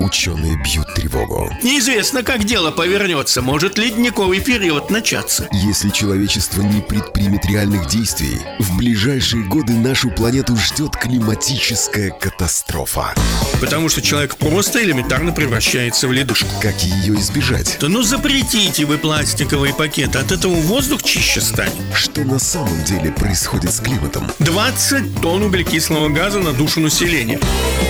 Ученые бьют тревогу. Неизвестно, как дело повернется. Может ледниковый период начаться. Если человечество не предпримет реальных действий, в ближайшие годы нашу планету ждет климатическая катастрофа. Потому что человек просто элементарно превращается в ледушку. Как ее избежать? Да ну запретите вы пластиковые пакеты, от этого воздух чище станет. Что на самом деле происходит с климатом? 20 тонн углекислого газа на душу населения.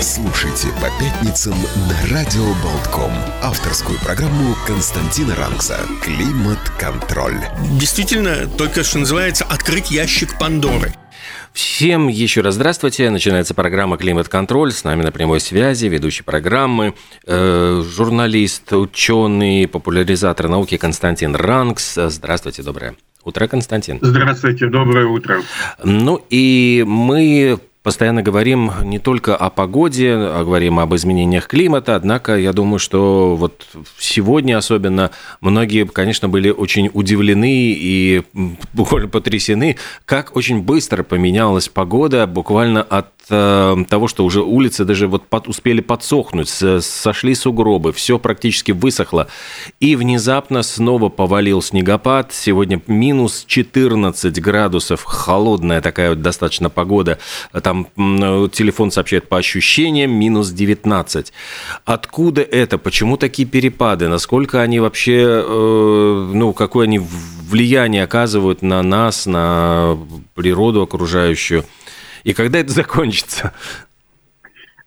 Слушайте по пятницам на Радио Болтком. Авторскую программу Константина Ранкса «Климат-контроль». Действительно, только что называется «Открыть ящик Пандоры». Всем еще раз здравствуйте. Начинается программа «Климат-контроль». С нами на прямой связи ведущий программы, э, журналист, ученый, популяризатор науки Константин Ранкс. Здравствуйте, доброе утро, Константин. Здравствуйте, доброе утро. Ну и мы постоянно говорим не только о погоде, а говорим об изменениях климата, однако я думаю, что вот сегодня особенно многие, конечно, были очень удивлены и буквально потрясены, как очень быстро поменялась погода буквально от э, того, что уже улицы даже вот под, успели подсохнуть, сошли сугробы, все практически высохло. И внезапно снова повалил снегопад. Сегодня минус 14 градусов, холодная такая вот достаточно погода. Там телефон сообщает по ощущениям минус 19. Откуда это? Почему такие перепады? Насколько они вообще, э, ну, какое они влияние оказывают на нас, на природу окружающую? И когда это закончится?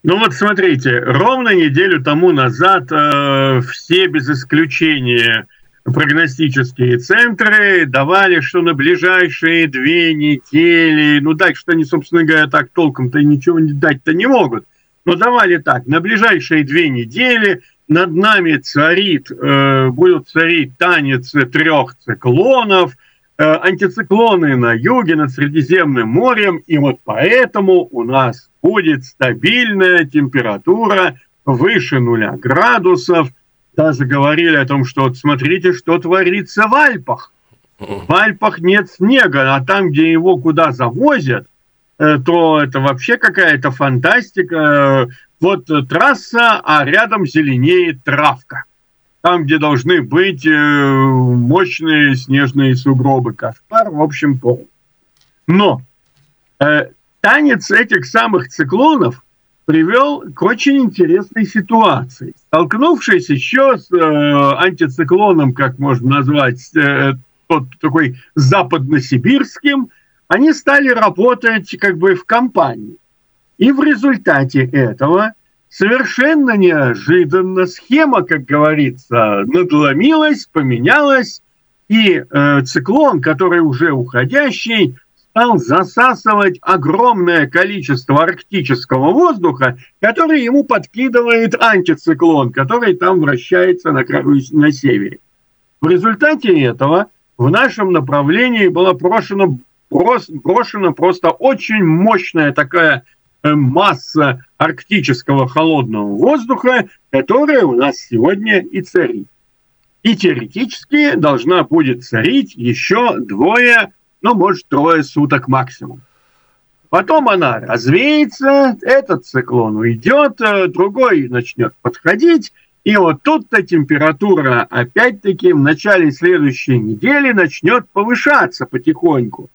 Ну вот смотрите, ровно неделю тому назад э, все без исключения прогностические центры давали, что на ближайшие две недели, ну дать, что они, собственно говоря, так толком-то ничего не дать-то не могут, но давали так, на ближайшие две недели над нами царит, э, будут царить танец трех циклонов – антициклоны на юге, над Средиземным морем, и вот поэтому у нас будет стабильная температура выше нуля градусов. Даже говорили о том, что вот смотрите, что творится в Альпах. В Альпах нет снега, а там, где его куда завозят, э, то это вообще какая-то фантастика. Вот трасса, а рядом зеленеет травка там, где должны быть э, мощные снежные сугробы. Кошмар, в общем, пол. Но э, танец этих самых циклонов привел к очень интересной ситуации. Столкнувшись еще с э, антициклоном, как можно назвать, э, тот такой западносибирским, они стали работать как бы в компании. И в результате этого совершенно неожиданно схема, как говорится, надломилась, поменялась, и э, циклон, который уже уходящий, стал засасывать огромное количество арктического воздуха, который ему подкидывает антициклон, который там вращается на, на севере. В результате этого в нашем направлении была брошена, брошена просто очень мощная такая Э, масса арктического холодного воздуха, которая у нас сегодня и царит. И теоретически должна будет царить еще двое, ну, может, трое суток максимум. Потом она развеется, этот циклон уйдет, э, другой начнет подходить, и вот тут-то температура опять-таки в начале следующей недели начнет повышаться потихоньку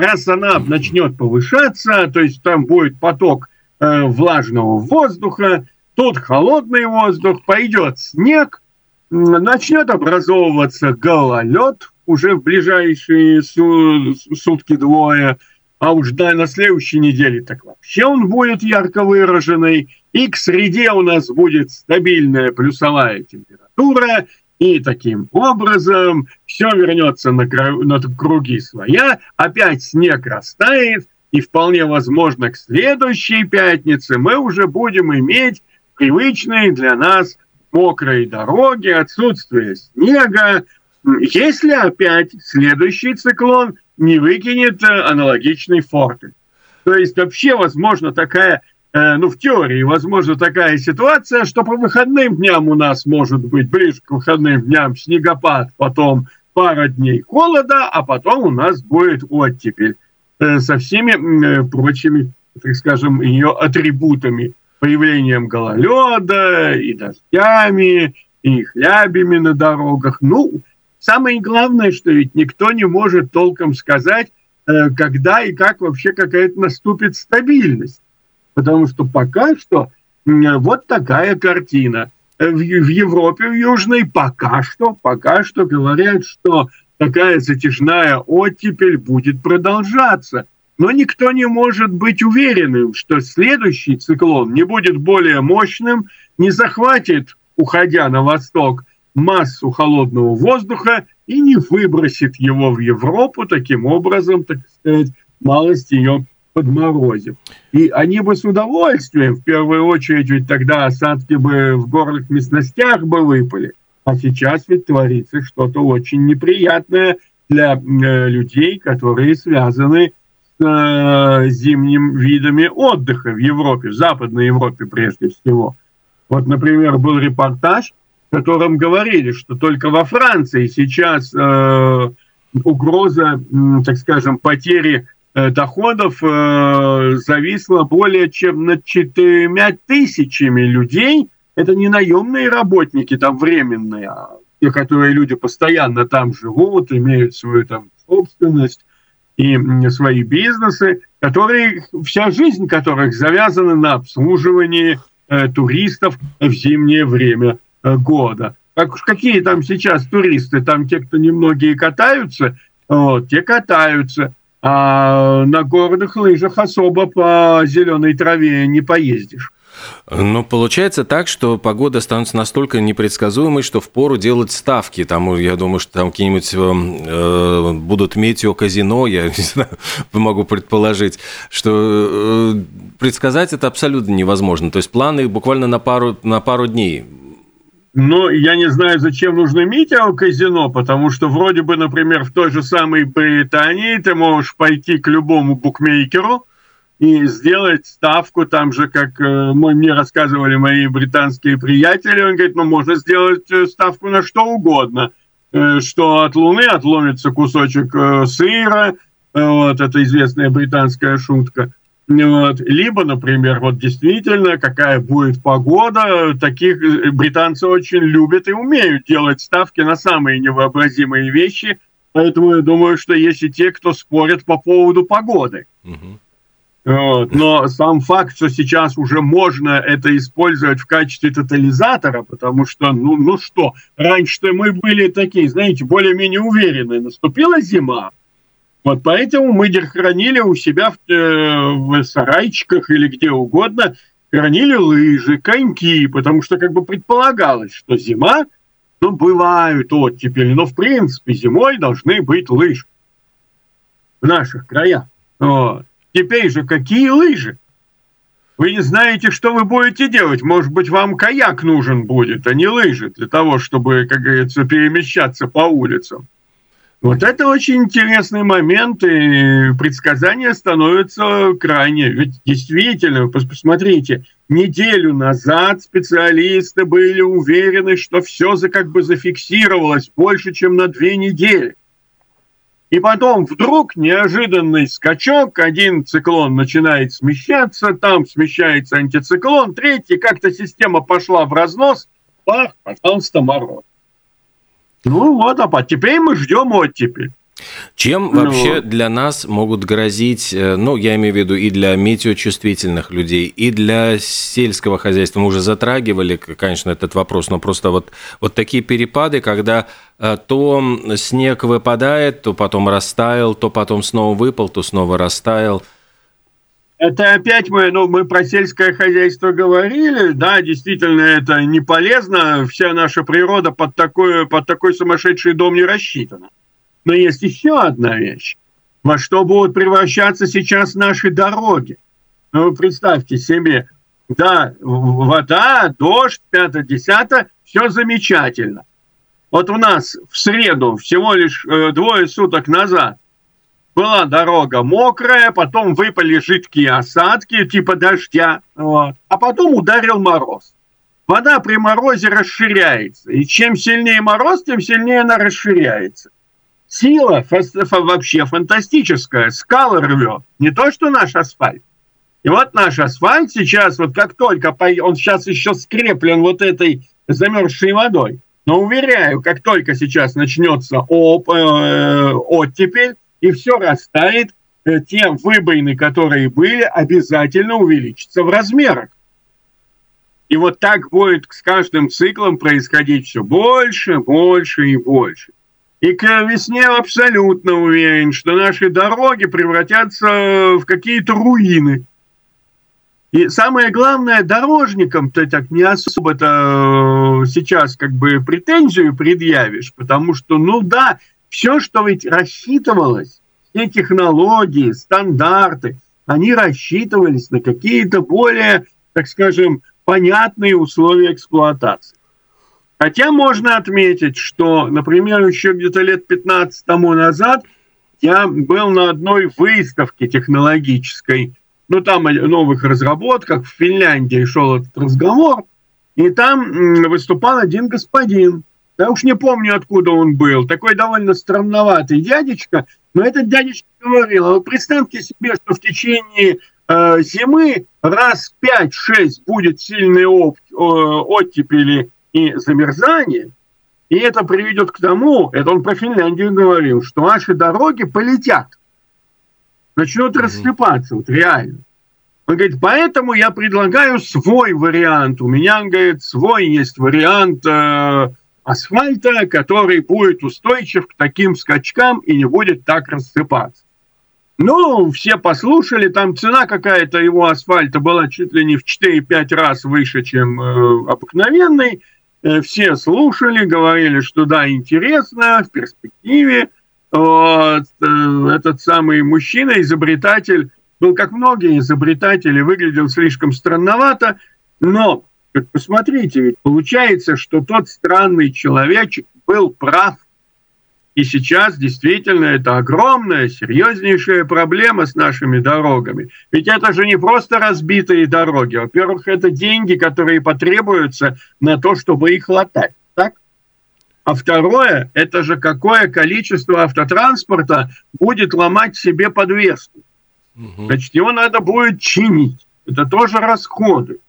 раз она начнет повышаться, то есть там будет поток э, влажного воздуха, тут холодный воздух, пойдет снег, начнет образовываться гололед уже в ближайшие су- сутки двое, а уж да, на следующей неделе так вообще он будет ярко выраженный, и к среде у нас будет стабильная плюсовая температура, и таким образом все вернется на круги своя, опять снег растает, и вполне возможно к следующей пятнице мы уже будем иметь привычные для нас мокрые дороги, отсутствие снега, если опять следующий циклон не выкинет э, аналогичный форты. То есть вообще возможно такая Э, ну, в теории, возможно, такая ситуация, что по выходным дням у нас может быть ближе к выходным дням снегопад, потом пара дней холода, а потом у нас будет оттепель со всеми э, прочими, так скажем, ее атрибутами. появлением гололеда и дождями, и хлябями на дорогах. Ну, самое главное, что ведь никто не может толком сказать, э, когда и как вообще какая-то наступит стабильность. Потому что пока что вот такая картина. В Европе, в Южной, пока что, пока что говорят, что такая затяжная оттепель будет продолжаться. Но никто не может быть уверенным, что следующий циклон не будет более мощным, не захватит, уходя на восток, массу холодного воздуха и не выбросит его в Европу, таким образом, так сказать, малость ее подморозив. И они бы с удовольствием, в первую очередь, ведь тогда осадки бы в горных местностях бы выпали. А сейчас ведь творится что-то очень неприятное для э, людей, которые связаны с э, зимним видами отдыха в Европе, в Западной Европе прежде всего. Вот, например, был репортаж, в котором говорили, что только во Франции сейчас э, угроза, э, так скажем, потери э, доходов э, зависла более чем над четырьмя тысячами людей – это не наемные работники там временные, а те, которые люди постоянно там живут, имеют свою там собственность и свои бизнесы, которые, вся жизнь которых завязана на обслуживании э, туристов в зимнее время э, года. Как, какие там сейчас туристы? Там те, кто немногие катаются, вот, те катаются, а на горных лыжах особо по зеленой траве не поездишь. Но получается так, что погода становится настолько непредсказуемой, что впору делать ставки. Там, я думаю, что там какие-нибудь э, будут метеоказино, я не знаю, могу предположить, что э, предсказать это абсолютно невозможно. То есть планы буквально на пару, на пару дней. Но я не знаю, зачем нужно метеоказино, потому что вроде бы, например, в той же самой Британии ты можешь пойти к любому букмекеру, и сделать ставку там же, как э, мне рассказывали мои британские приятели, он говорит, ну, можно сделать э, ставку на что угодно, э, что от Луны отломится кусочек сыра, вот, это известная британская шутка, вот. Либо, например, вот действительно, какая будет погода, таких британцы очень любят и умеют делать ставки на самые невообразимые вещи, поэтому я думаю, что есть и те, кто спорят по поводу погоды. Угу. Но сам факт, что сейчас уже можно это использовать в качестве тотализатора, потому что, ну, ну что, раньше-то мы были такие, знаете, более-менее уверенные. Наступила зима, вот поэтому мы хранили у себя в, э, в сарайчиках или где угодно, хранили лыжи, коньки, потому что как бы предполагалось, что зима, ну, бывают оттепели, но в принципе зимой должны быть лыжи в наших краях. Вот. Теперь же какие лыжи? Вы не знаете, что вы будете делать. Может быть, вам каяк нужен будет, а не лыжи, для того, чтобы, как говорится, перемещаться по улицам. Вот это очень интересный момент, и предсказания становятся крайне. Ведь действительно, посмотрите, неделю назад специалисты были уверены, что все за как бы зафиксировалось больше, чем на две недели. И потом вдруг неожиданный скачок, один циклон начинает смещаться, там смещается антициклон, третий, как-то система пошла в разнос, бах, пожалуйста, мороз. Ну вот, а теперь мы ждем оттепель. Чем ну, вообще для нас могут грозить, э, ну, я имею в виду и для метеочувствительных людей, и для сельского хозяйства? Мы уже затрагивали, конечно, этот вопрос, но просто вот, вот такие перепады, когда э, то снег выпадает, то потом растаял, то потом снова выпал, то снова растаял. Это опять мы, ну, мы про сельское хозяйство говорили, да, действительно, это не полезно, вся наша природа под такой, под такой сумасшедший дом не рассчитана. Но есть еще одна вещь. Во что будут превращаться сейчас наши дороги? Ну, представьте себе, да, вода, дождь, пятое-десятое, все замечательно. Вот у нас в среду, всего лишь э, двое суток назад, была дорога мокрая, потом выпали жидкие осадки, типа дождя, вот, а потом ударил мороз. Вода при морозе расширяется, и чем сильнее мороз, тем сильнее она расширяется. Сила вообще фантастическая. Скалы рвет. Не то, что наш асфальт. И вот наш асфальт сейчас, вот как только, он сейчас еще скреплен вот этой замерзшей водой, но уверяю, как только сейчас начнется оп, э, оттепель, и все растает, э, те выбоины, которые были, обязательно увеличатся в размерах. И вот так будет с каждым циклом происходить все больше, больше и больше. И к весне абсолютно уверен, что наши дороги превратятся в какие-то руины. И самое главное, дорожникам-то так не особо-то э, сейчас как бы претензию предъявишь, потому что, ну да, все, что ведь рассчитывалось, все технологии, стандарты, они рассчитывались на какие-то более, так скажем, понятные условия эксплуатации. Хотя можно отметить, что, например, еще где-то лет 15 тому назад я был на одной выставке технологической, ну там о новых разработках, в Финляндии шел этот разговор, и там выступал один господин, я уж не помню, откуда он был, такой довольно странноватый дядечка, но этот дядечка говорил, а вы представьте себе, что в течение э, зимы раз 5-6 будет сильные оп, э, и замерзание, и это приведет к тому, это он про Финляндию говорил, что наши дороги полетят, начнут mm-hmm. рассыпаться, вот реально. Он говорит, поэтому я предлагаю свой вариант. У меня, он говорит, свой есть вариант э, асфальта, который будет устойчив к таким скачкам и не будет так рассыпаться. Ну, все послушали, там цена какая-то его асфальта была чуть ли не в 4-5 раз выше, чем э, обыкновенный. Э, все слушали, говорили, что да, интересно, в перспективе. Вот, э, этот самый мужчина, изобретатель, был как многие изобретатели, выглядел слишком странновато, но посмотрите, ведь получается, что тот странный человечек был прав и сейчас действительно это огромная, серьезнейшая проблема с нашими дорогами. Ведь это же не просто разбитые дороги. Во-первых, это деньги, которые потребуются на то, чтобы их латать. Так? А второе, это же какое количество автотранспорта будет ломать себе подвеску. Угу. Значит, его надо будет чинить. Это тоже расходы.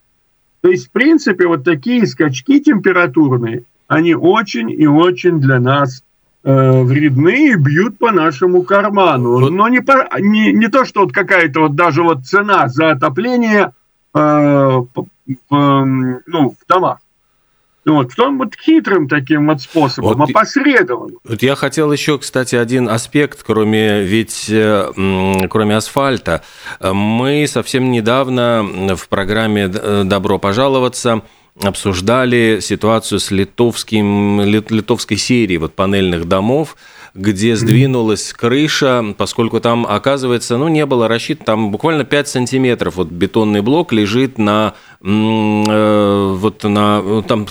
То есть, в принципе, вот такие скачки температурные, они очень и очень для нас э, вредны и бьют по нашему карману. Вот. Но не, по, не, не то, что вот какая-то вот даже вот цена за отопление э, в, ну, в домах. Ну вот, в том вот хитрым таким вот способом, вот, опосредованным. Вот я хотел еще, кстати, один аспект, кроме ведь э, кроме асфальта. Мы совсем недавно в программе «Добро пожаловаться» обсуждали ситуацию с литовским, литовской серией вот панельных домов, где сдвинулась крыша, поскольку там, оказывается, ну, не было рассчитано, там буквально 5 сантиметров вот бетонный блок лежит на, э, вот на, ну, там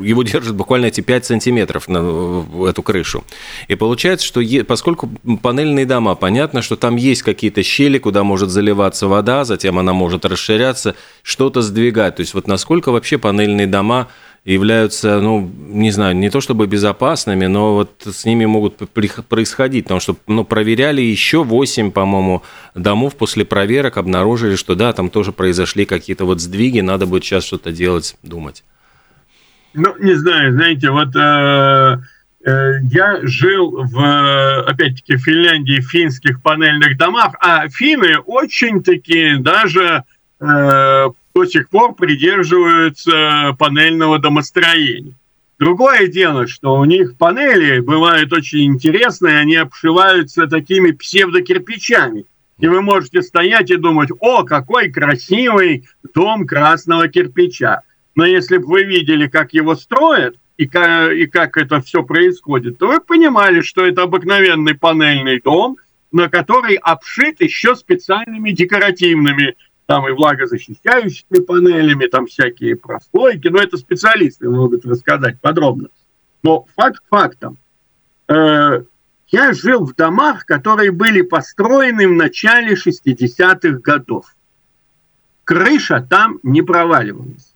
его держит буквально эти 5 сантиметров на эту крышу. И получается, что е, поскольку панельные дома, понятно, что там есть какие-то щели, куда может заливаться вода, затем она может расширяться, что-то сдвигать. То есть вот насколько вообще панельные дома являются, ну, не знаю, не то чтобы безопасными, но вот с ними могут происходить, потому что, ну, проверяли еще 8, по-моему, домов после проверок, обнаружили, что да, там тоже произошли какие-то вот сдвиги, надо будет сейчас что-то делать, думать. Ну, не знаю, знаете, вот э, э, я жил в, опять-таки, Финляндии, в финских панельных домах, а финны очень-таки даже э, до сих пор придерживаются панельного домостроения. Другое дело, что у них панели бывают очень интересные, они обшиваются такими псевдокирпичами. И вы можете стоять и думать, о, какой красивый дом красного кирпича. Но если бы вы видели, как его строят, и как, и как это все происходит, то вы понимали, что это обыкновенный панельный дом, на который обшит еще специальными декоративными там и влагозащищающими панелями, там всякие прослойки, но это специалисты могут рассказать подробно. Но факт фактом. Э, я жил в домах, которые были построены в начале 60-х годов. Крыша там не проваливалась.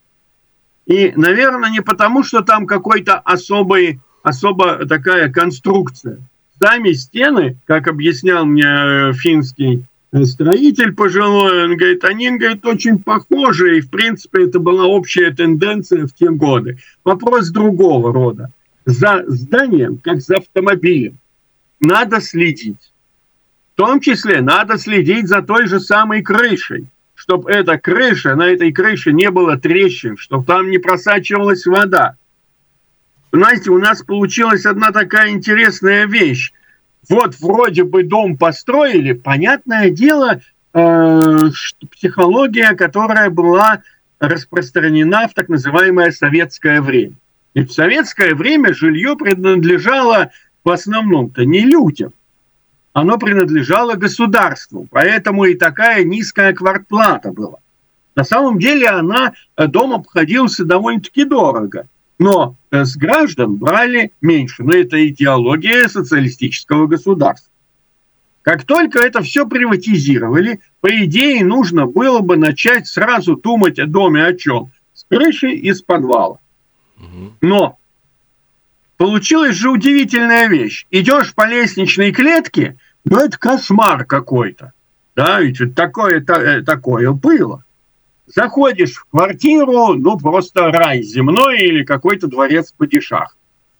И, наверное, не потому, что там какой-то особый, особо такая конструкция. Сами стены, как объяснял мне э, финский строитель пожилой, он говорит, они, говорит, очень похожи, и, в принципе, это была общая тенденция в те годы. Вопрос другого рода. За зданием, как за автомобилем, надо следить. В том числе надо следить за той же самой крышей, чтобы эта крыша, на этой крыше не было трещин, чтобы там не просачивалась вода. Знаете, у нас получилась одна такая интересная вещь вот вроде бы дом построили, понятное дело, э, психология, которая была распространена в так называемое советское время. И в советское время жилье принадлежало в основном-то не людям, оно принадлежало государству, поэтому и такая низкая квартплата была. На самом деле она, э, дом обходился довольно-таки дорого – но э, с граждан брали меньше. Но это идеология социалистического государства. Как только это все приватизировали, по идее нужно было бы начать сразу думать о доме о чем? С крыши и с подвала. Но получилась же удивительная вещь. Идешь по лестничной клетке, ну это кошмар какой-то. Да, ведь такое, э, такое было. Заходишь в квартиру, ну, просто рай земной или какой-то дворец падишах.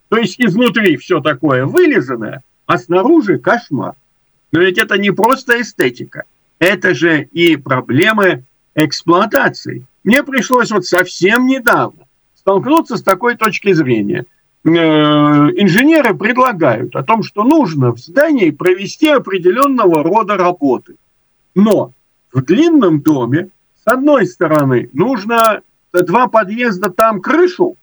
То есть изнутри все такое вылизанное, а снаружи кошмар. Но ведь это не просто эстетика. Это же и проблемы эксплуатации. Мне пришлось вот совсем недавно столкнуться с такой точки зрения. Э, инженеры предлагают о том, что нужно в здании провести определенного рода работы. Но в длинном доме с одной стороны, нужно два подъезда там крышу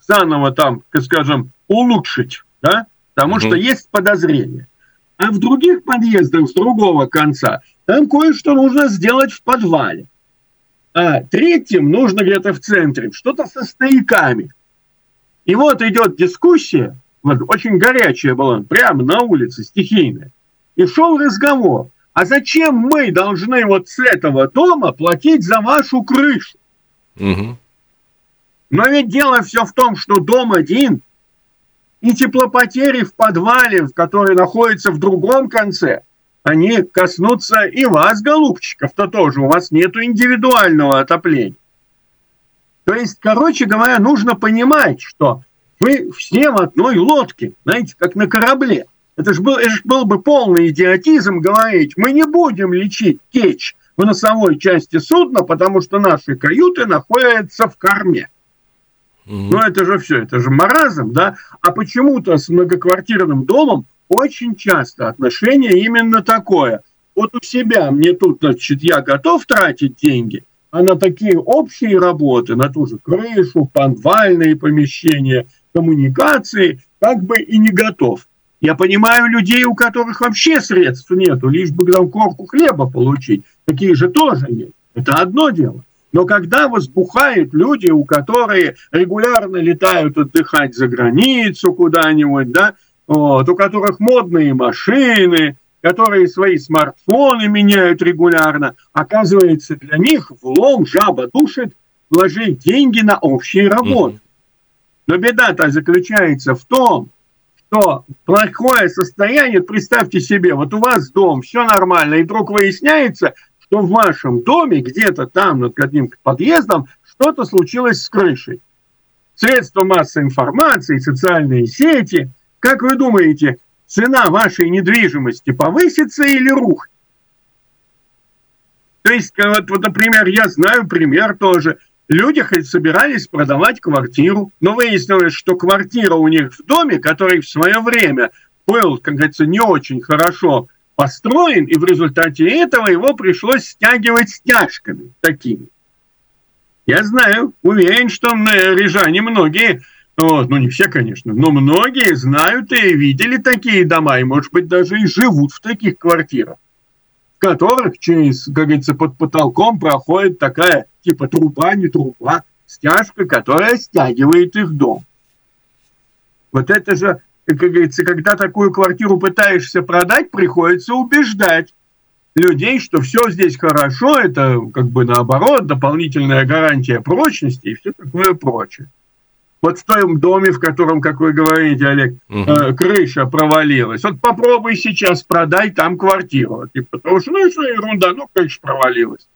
заново там, скажем, улучшить, да, потому угу. что есть подозрение. А в других подъездах с другого конца там кое-что нужно сделать в подвале. А третьим нужно где-то в центре что-то со стояками. И вот идет дискуссия, вот, очень горячая была, прямо на улице, стихийная. И шел разговор – а зачем мы должны вот с этого дома платить за вашу крышу? Угу. Но ведь дело все в том, что дом один, и теплопотери в подвале, который находится в другом конце, они коснутся и вас, голубчиков-то тоже. У вас нет индивидуального отопления. То есть, короче говоря, нужно понимать, что вы все в одной лодке, знаете, как на корабле. Это же был, это ж был бы полный идиотизм говорить, мы не будем лечить течь в носовой части судна, потому что наши каюты находятся в корме. Mm-hmm. Ну, это же все, это же маразм, да? А почему-то с многоквартирным домом очень часто отношение именно такое. Вот у себя мне тут, значит, я готов тратить деньги, а на такие общие работы, на ту же крышу, подвальные помещения, коммуникации, как бы и не готов. Я понимаю людей, у которых вообще средств нету, лишь бы там корку хлеба получить. Такие же тоже есть. Это одно дело. Но когда возбухают люди, у которых регулярно летают отдыхать за границу куда-нибудь, да, вот, у которых модные машины, которые свои смартфоны меняют регулярно, оказывается, для них влом жаба душит вложить деньги на общие работы. Но беда-то заключается в том, что плохое состояние, представьте себе, вот у вас дом, все нормально, и вдруг выясняется, что в вашем доме, где-то там над одним подъездом, что-то случилось с крышей. Средства массовой информации, социальные сети. Как вы думаете, цена вашей недвижимости повысится или рухнет? То есть, вот, вот, например, я знаю пример тоже – Люди хоть собирались продавать квартиру, но выяснилось, что квартира у них в доме, который в свое время был, как говорится, не очень хорошо построен, и в результате этого его пришлось стягивать стяжками такими. Я знаю, уверен, что рижане многие, вот, ну не все, конечно, но многие знают и видели такие дома, и, может быть, даже и живут в таких квартирах которых через, как говорится, под потолком проходит такая, типа труба, не труба, стяжка, которая стягивает их дом. Вот это же, как говорится, когда такую квартиру пытаешься продать, приходится убеждать людей, что все здесь хорошо, это как бы наоборот, дополнительная гарантия прочности и все такое прочее. Вот в том доме, в котором, как вы говорите, Олег, угу. э, крыша провалилась. Вот попробуй сейчас продай там квартиру. Типа, потому что, ну, что ерунда, ну, крыша провалилась.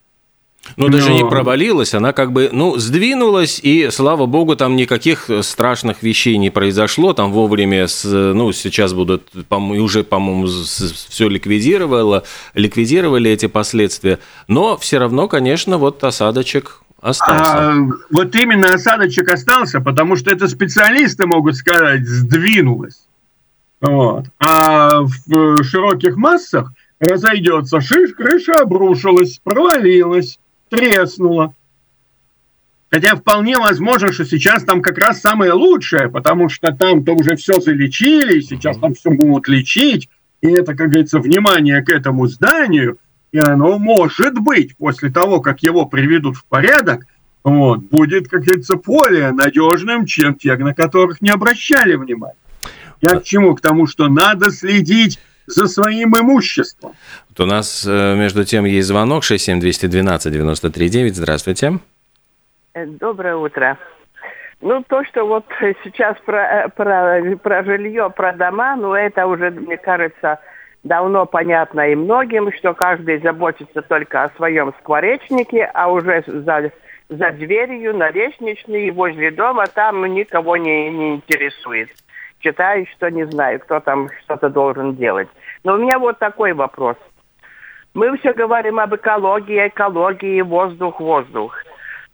Ну, даже Но... не провалилась, она как бы, ну, сдвинулась, и, слава богу, там никаких страшных вещей не произошло, там вовремя, с, ну, сейчас будут, уже, по-моему, все ликвидировало, ликвидировали эти последствия, но все равно, конечно, вот осадочек Остался. А, вот именно осадочек остался, потому что это специалисты могут сказать, сдвинулось. Вот. А в широких массах разойдется, шиш, крыша обрушилась, провалилась, треснула. Хотя вполне возможно, что сейчас там как раз самое лучшее, потому что там-то уже все залечили, сейчас там все будут лечить, и это, как говорится, внимание к этому зданию – и оно может быть после того, как его приведут в порядок, вот, будет, как говорится, более надежным, чем те, на которых не обращали внимания. Я к чему? К тому, что надо следить за своим имуществом. Вот у нас, э, между тем, есть звонок 67212-93-9. Здравствуйте. Э, доброе утро. Ну, то, что вот сейчас про, э, про, про жилье, про дома, ну, это уже, мне кажется, давно понятно и многим, что каждый заботится только о своем скворечнике, а уже за, за дверью, на лестничной и возле дома там никого не, не интересует. Считаю, что не знаю, кто там что-то должен делать. Но у меня вот такой вопрос. Мы все говорим об экологии, экологии, воздух, воздух.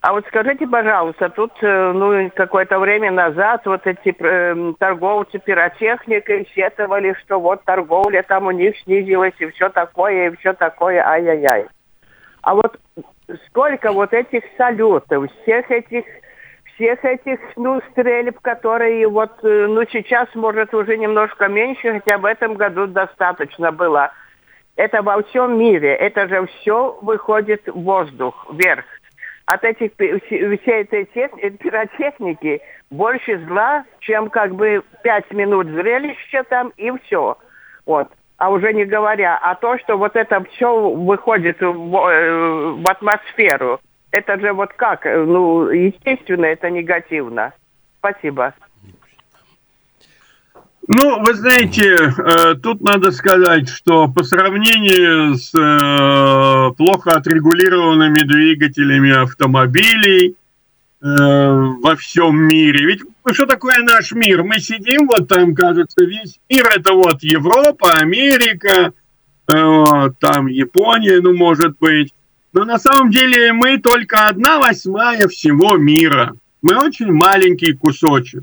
А вот скажите, пожалуйста, тут э, ну, какое-то время назад вот эти э, торговцы пиротехникой сетовали, что вот торговля там у них снизилась и все такое, и все такое, ай-яй-яй. А вот сколько вот этих салютов, всех этих всех этих, ну, стрельб, которые вот, э, ну, сейчас, может, уже немножко меньше, хотя в этом году достаточно было. Это во всем мире, это же все выходит в воздух, вверх от этих всей этой пиротехники больше зла, чем как бы пять минут зрелища там и все. Вот. А уже не говоря о том, что вот это все выходит в, э, в атмосферу. Это же вот как? Ну, естественно, это негативно. Спасибо. Ну, вы знаете, э, тут надо сказать, что по сравнению с э, плохо отрегулированными двигателями автомобилей э, во всем мире, ведь что такое наш мир? Мы сидим, вот там, кажется, весь мир, это вот Европа, Америка, там Япония, ну, может быть. Но на самом деле мы только одна восьмая всего мира. Мы очень маленький кусочек.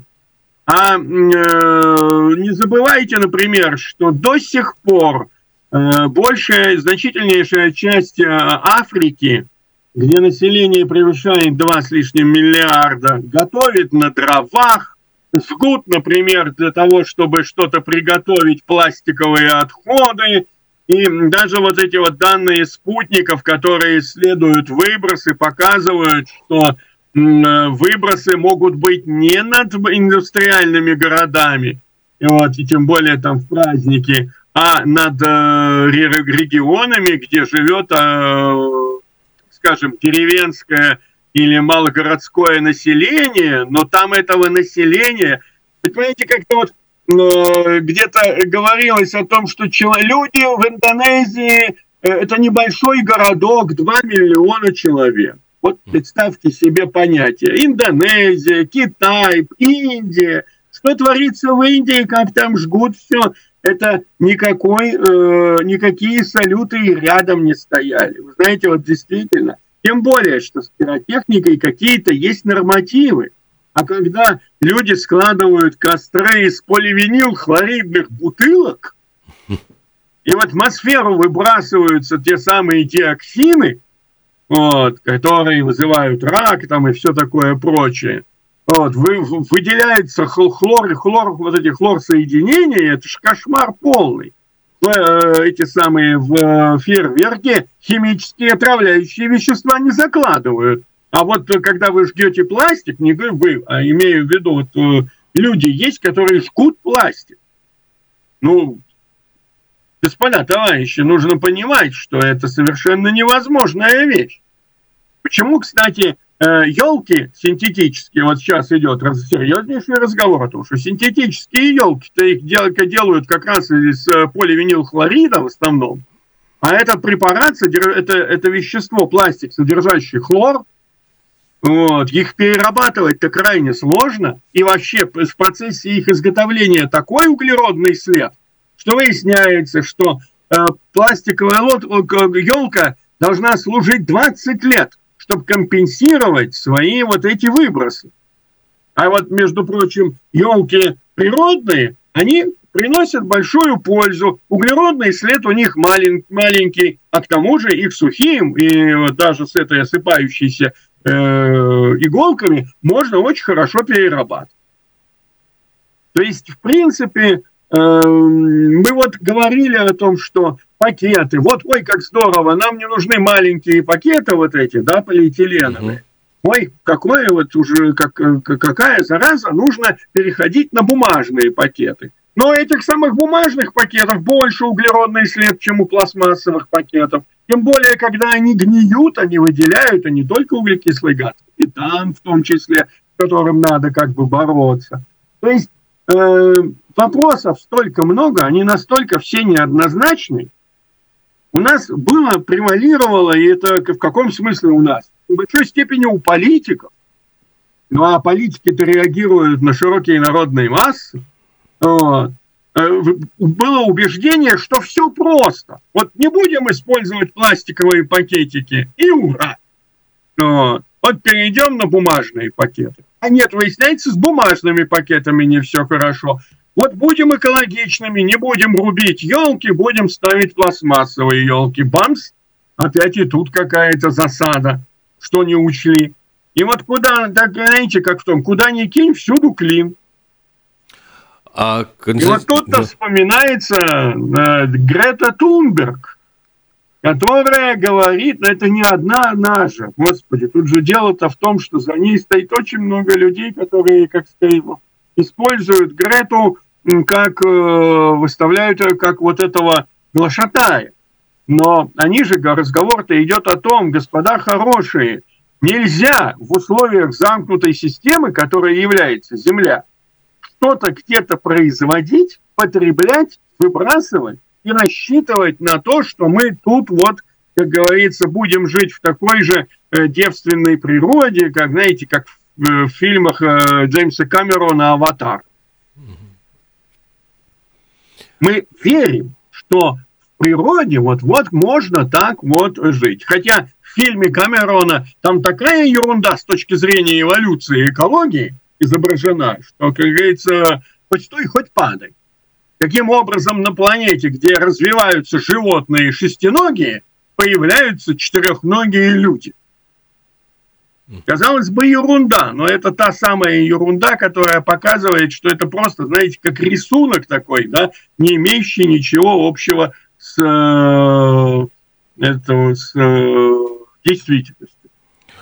А э, не забывайте, например, что до сих пор э, большая, значительнейшая часть э, Африки, где население превышает 2 с лишним миллиарда, готовит на дровах, жгут, например, для того, чтобы что-то приготовить, пластиковые отходы, и даже вот эти вот данные спутников, которые исследуют выбросы, показывают, что Э, выбросы могут быть не над индустриальными городами, вот, и тем более там в праздники, а над э, регионами, где живет, э, скажем, деревенское или малогородское население, но там этого населения, понимаете, как-то вот где-то говорилось о том, что люди в Индонезии э, это небольшой городок, 2 миллиона человек. Вот представьте себе понятие. Индонезия, Китай, Индия. Что творится в Индии, как там жгут все. Это никакой, э, никакие салюты и рядом не стояли. Вы знаете, вот действительно. Тем более, что с пиротехникой какие-то есть нормативы. А когда люди складывают костры из поливинил хлоридных бутылок, и в атмосферу выбрасываются те самые диоксины, вот, которые вызывают рак там и все такое прочее. Вот, вы, выделяется хлор, хлор, вот эти хлорсоединения, это же кошмар полный. Э, эти самые в э, фейерверке химические отравляющие вещества не закладывают. А вот э, когда вы жгете пластик, не вы, а имею в виду, вот люди есть, которые жгут пластик. Ну, Господа, товарищи, нужно понимать, что это совершенно невозможная вещь. Почему, кстати, елки э, синтетические, вот сейчас идет серьезнейший разговор о том, что синтетические елки-то их делают как раз из э, поливинилхлорида в основном, а это препарат, это, это вещество, пластик, содержащий хлор, вот, их перерабатывать-то крайне сложно, и вообще в процессе их изготовления такой углеродный след, что выясняется, что э, пластиковая лот, елка должна служить 20 лет – чтобы компенсировать свои вот эти выбросы. А вот, между прочим, елки природные, они приносят большую пользу. Углеродный след у них малень, маленький, а к тому же их сухим и вот даже с этой осыпающейся э, иголками можно очень хорошо перерабатывать. То есть, в принципе, э, мы вот говорили о том, что пакеты. Вот, ой, как здорово, нам не нужны маленькие пакеты вот эти, да, полиэтиленовые. Угу. Ой, какое вот уже, как, какая зараза, нужно переходить на бумажные пакеты. Но этих самых бумажных пакетов больше углеродный след, чем у пластмассовых пакетов. Тем более, когда они гниют, они выделяют, а не только углекислый газ, и там в том числе, с которым надо как бы бороться. То есть э, вопросов столько много, они настолько все неоднозначны, у нас было, превалировало, и это в каком смысле у нас? В большой степени у политиков. Ну а политики-то реагируют на широкие народные массы. Э, было убеждение, что все просто. Вот не будем использовать пластиковые пакетики, и ура. Вот перейдем на бумажные пакеты. А нет, выясняется, с бумажными пакетами не все хорошо. Вот будем экологичными, не будем рубить елки, будем ставить пластмассовые елки. Бамс! Опять и тут какая-то засада, что не учли. И вот куда, так знаете, как в том, куда ни кинь, всюду клин. А, И вот тут-то да. вспоминается э, Грета Тунберг, которая говорит, это не одна наша, господи, тут же дело-то в том, что за ней стоит очень много людей, которые, как сказать, используют Грету как э, выставляют как вот этого глашатая. Но они же, разговор-то идет о том, господа хорошие, нельзя в условиях замкнутой системы, которая является Земля, что-то где-то производить, потреблять, выбрасывать и рассчитывать на то, что мы тут вот, как говорится, будем жить в такой же э, девственной природе, как, знаете, как в, э, фильмах э, Джеймса Камерона «Аватар». Мы верим, что в природе вот-вот можно так вот жить. Хотя в фильме Камерона там такая ерунда с точки зрения эволюции и экологии изображена, что, как говорится, хоть стой, хоть падай. Каким образом на планете, где развиваются животные шестиногие, появляются четырехногие люди? Казалось бы, ерунда, но это та самая ерунда, которая показывает, что это просто, знаете, как рисунок такой, да, не имеющий ничего общего с, э, этого, с э, действительностью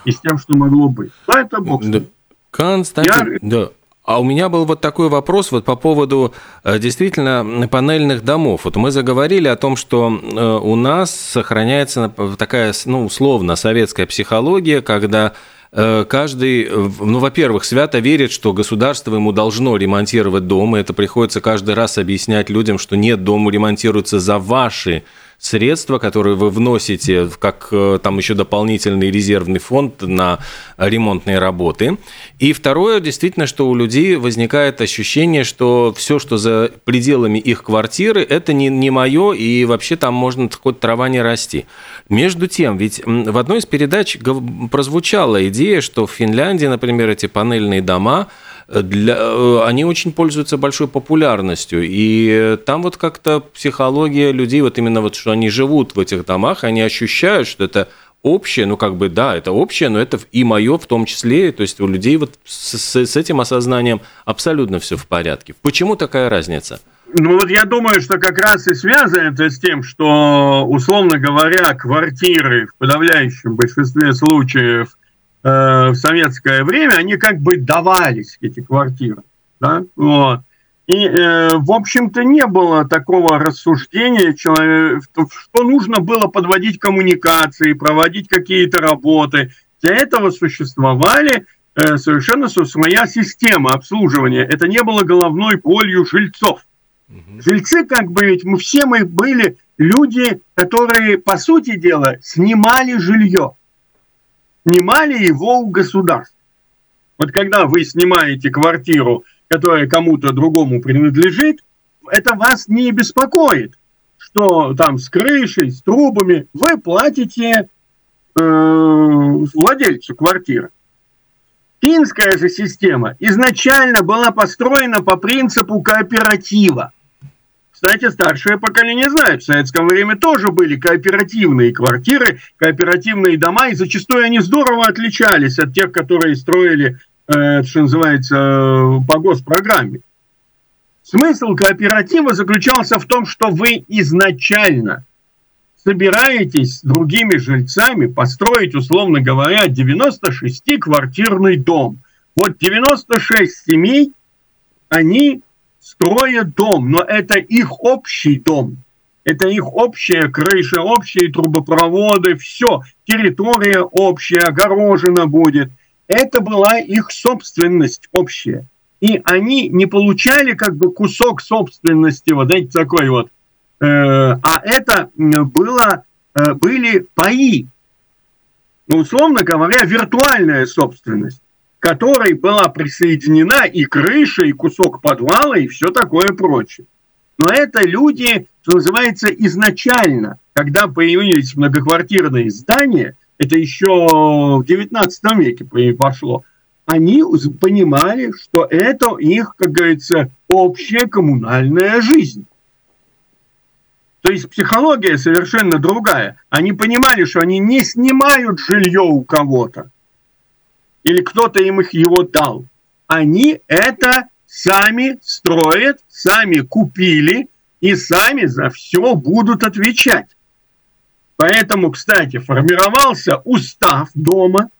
и с тем, что могло быть. Но это бог. Да. Константин, Я... да. А у меня был вот такой вопрос вот по поводу э, действительно панельных домов. Вот мы заговорили о том, что у нас сохраняется такая, ну, условно, советская психология, когда Э, каждый, э, ну, во-первых, свято верит, что государство ему должно ремонтировать дом, и это приходится каждый раз объяснять людям, что нет, дом ремонтируется за ваши средства, которые вы вносите как э, там еще дополнительный резервный фонд на ремонтные работы. И второе, действительно, что у людей возникает ощущение, что все, что за пределами их квартиры, это не, не мое, и вообще там можно хоть трава не расти. Между тем, ведь в одной из передач прозвучала идея, что в Финляндии, например, эти панельные дома – для, э, они очень пользуются большой популярностью. И там вот как-то психология людей, вот именно вот, что они живут в этих домах, они ощущают, что это общее, ну как бы да, это общее, но это и мое в том числе, то есть у людей вот с, с, этим осознанием абсолютно все в порядке. Почему такая разница? Ну вот я думаю, что как раз и связано это с тем, что, условно говоря, квартиры в подавляющем большинстве случаев в советское время, они как бы давались, эти квартиры. Да? Вот. И, э, в общем-то, не было такого рассуждения, что нужно было подводить коммуникации, проводить какие-то работы, Для этого существовали э, совершенно своя система обслуживания. Это не было головной болью жильцов. Жильцы, как бы ведь мы все мы были люди, которые, по сути дела, снимали жилье. Снимали его у государства. Вот когда вы снимаете квартиру, которая кому-то другому принадлежит, это вас не беспокоит, что там с крышей, с трубами, вы платите э, владельцу квартиры. Финская же система изначально была построена по принципу кооператива. Кстати, старшее поколение знает, в советском время тоже были кооперативные квартиры, кооперативные дома, и зачастую они здорово отличались от тех, которые строили, э, что называется, по госпрограмме. Смысл кооператива заключался в том, что вы изначально собираетесь с другими жильцами построить, условно говоря, 96-квартирный дом. Вот 96 семей, они строят дом, но это их общий дом. Это их общая крыша, общие трубопроводы, все. Территория общая, огорожена будет. Это была их собственность общая. И они не получали как бы кусок собственности, вот эти такой вот. Э, а это было, э, были паи. Ну, условно говоря, виртуальная собственность которой была присоединена и крыша, и кусок подвала, и все такое прочее. Но это люди, что называется, изначально, когда появились многоквартирные здания, это еще в 19 веке пошло, они понимали, что это их, как говорится, общая коммунальная жизнь. То есть психология совершенно другая. Они понимали, что они не снимают жилье у кого-то, или кто-то им их его дал. Они это сами строят, сами купили и сами за все будут отвечать. Поэтому, кстати, формировался устав дома,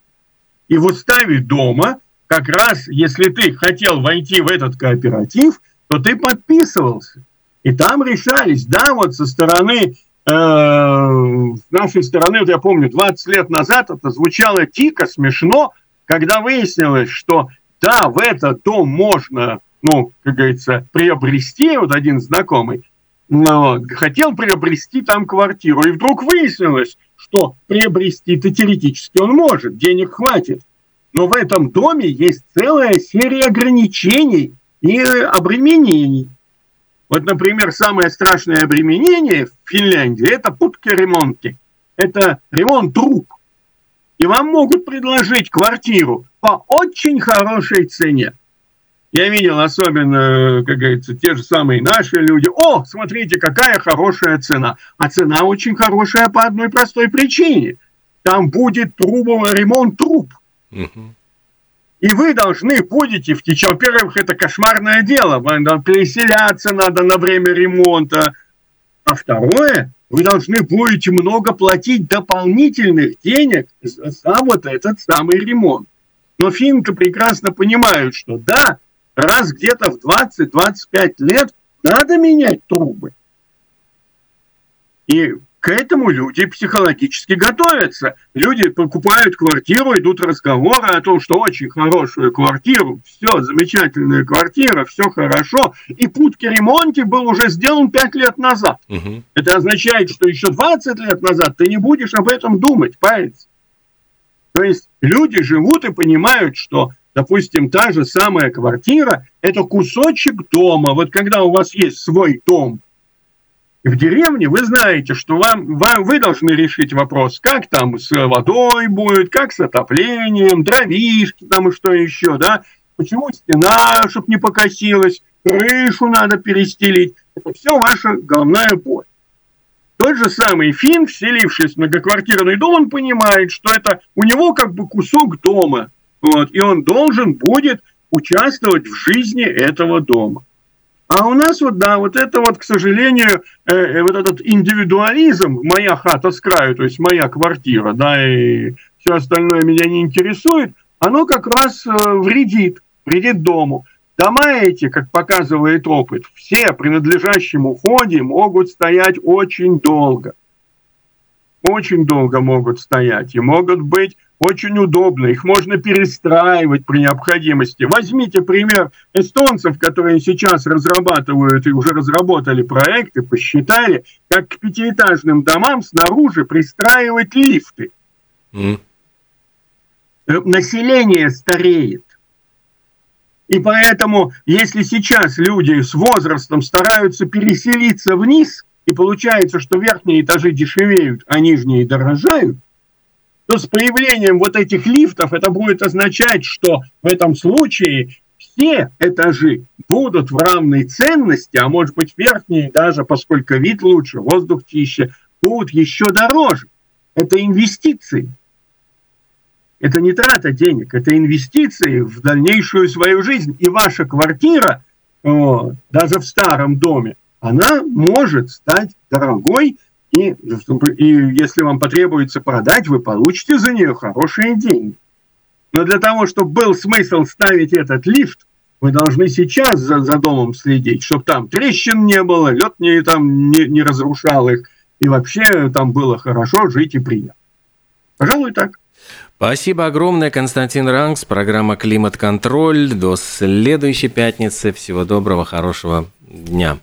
и в уставе дома как раз, если ты хотел войти в этот кооператив, то ты подписывался. И там решались, да, вот со стороны, э, с нашей стороны, вот я помню, 20 лет назад это звучало дико, смешно, когда выяснилось, что да, в этот дом можно, ну, как говорится, приобрести, вот один знакомый, ну, хотел приобрести там квартиру, и вдруг выяснилось, что приобрести-то теоретически он может, денег хватит. Но в этом доме есть целая серия ограничений и обременений. Вот, например, самое страшное обременение в Финляндии – это путки ремонтки. Это ремонт труб и вам могут предложить квартиру по очень хорошей цене. Я видел особенно, как говорится, те же самые наши люди. О, смотрите, какая хорошая цена. А цена очень хорошая по одной простой причине. Там будет трубовый ремонт труб. И вы должны будете в течение... Во-первых, это кошмарное дело. Вам переселяться надо на время ремонта. А второе, вы должны будете много платить дополнительных денег за вот этот самый ремонт. Но финны прекрасно понимают, что да, раз где-то в 20-25 лет надо менять трубы. И к этому люди психологически готовятся. Люди покупают квартиру, идут разговоры о том, что очень хорошую квартиру, все, замечательная квартира, все хорошо. И путь к ремонте был уже сделан 5 лет назад. Угу. Это означает, что еще 20 лет назад ты не будешь об этом думать, париться. То есть люди живут и понимают, что, допустим, та же самая квартира – это кусочек дома. Вот когда у вас есть свой дом, в деревне вы знаете, что вам, вам, вы должны решить вопрос, как там с водой будет, как с отоплением, дровишки там и что еще, да, почему стена, чтобы не покосилась, крышу надо перестелить. Это все ваша головная боль. Тот же самый Фин, вселившись в многоквартирный дом, он понимает, что это у него как бы кусок дома, вот, и он должен будет участвовать в жизни этого дома. А у нас вот, да, вот это вот, к сожалению, э, э, вот этот индивидуализм, моя хата с краю, то есть моя квартира, да, и все остальное меня не интересует, оно как раз э, вредит, вредит дому. Дома эти, как показывает опыт, все принадлежащим уходе могут стоять очень долго. Очень долго могут стоять и могут быть очень удобно, их можно перестраивать при необходимости. Возьмите пример эстонцев, которые сейчас разрабатывают и уже разработали проекты, посчитали, как к пятиэтажным домам снаружи пристраивать лифты. Mm. Население стареет. И поэтому, если сейчас люди с возрастом стараются переселиться вниз, и получается, что верхние этажи дешевеют, а нижние дорожают, то с появлением вот этих лифтов это будет означать, что в этом случае все этажи будут в равной ценности, а может быть верхние даже, поскольку вид лучше, воздух чище, будут еще дороже. Это инвестиции. Это не трата денег, это инвестиции в дальнейшую свою жизнь. И ваша квартира, даже в старом доме, она может стать дорогой, и, и если вам потребуется продать, вы получите за нее хорошие деньги. Но для того, чтобы был смысл ставить этот лифт, вы должны сейчас за, за домом следить, чтобы там трещин не было, лед не, там, не, не разрушал их, и вообще там было хорошо жить и приятно. Пожалуй, так. Спасибо огромное, Константин Ранкс, программа «Климат-контроль». До следующей пятницы. Всего доброго, хорошего дня.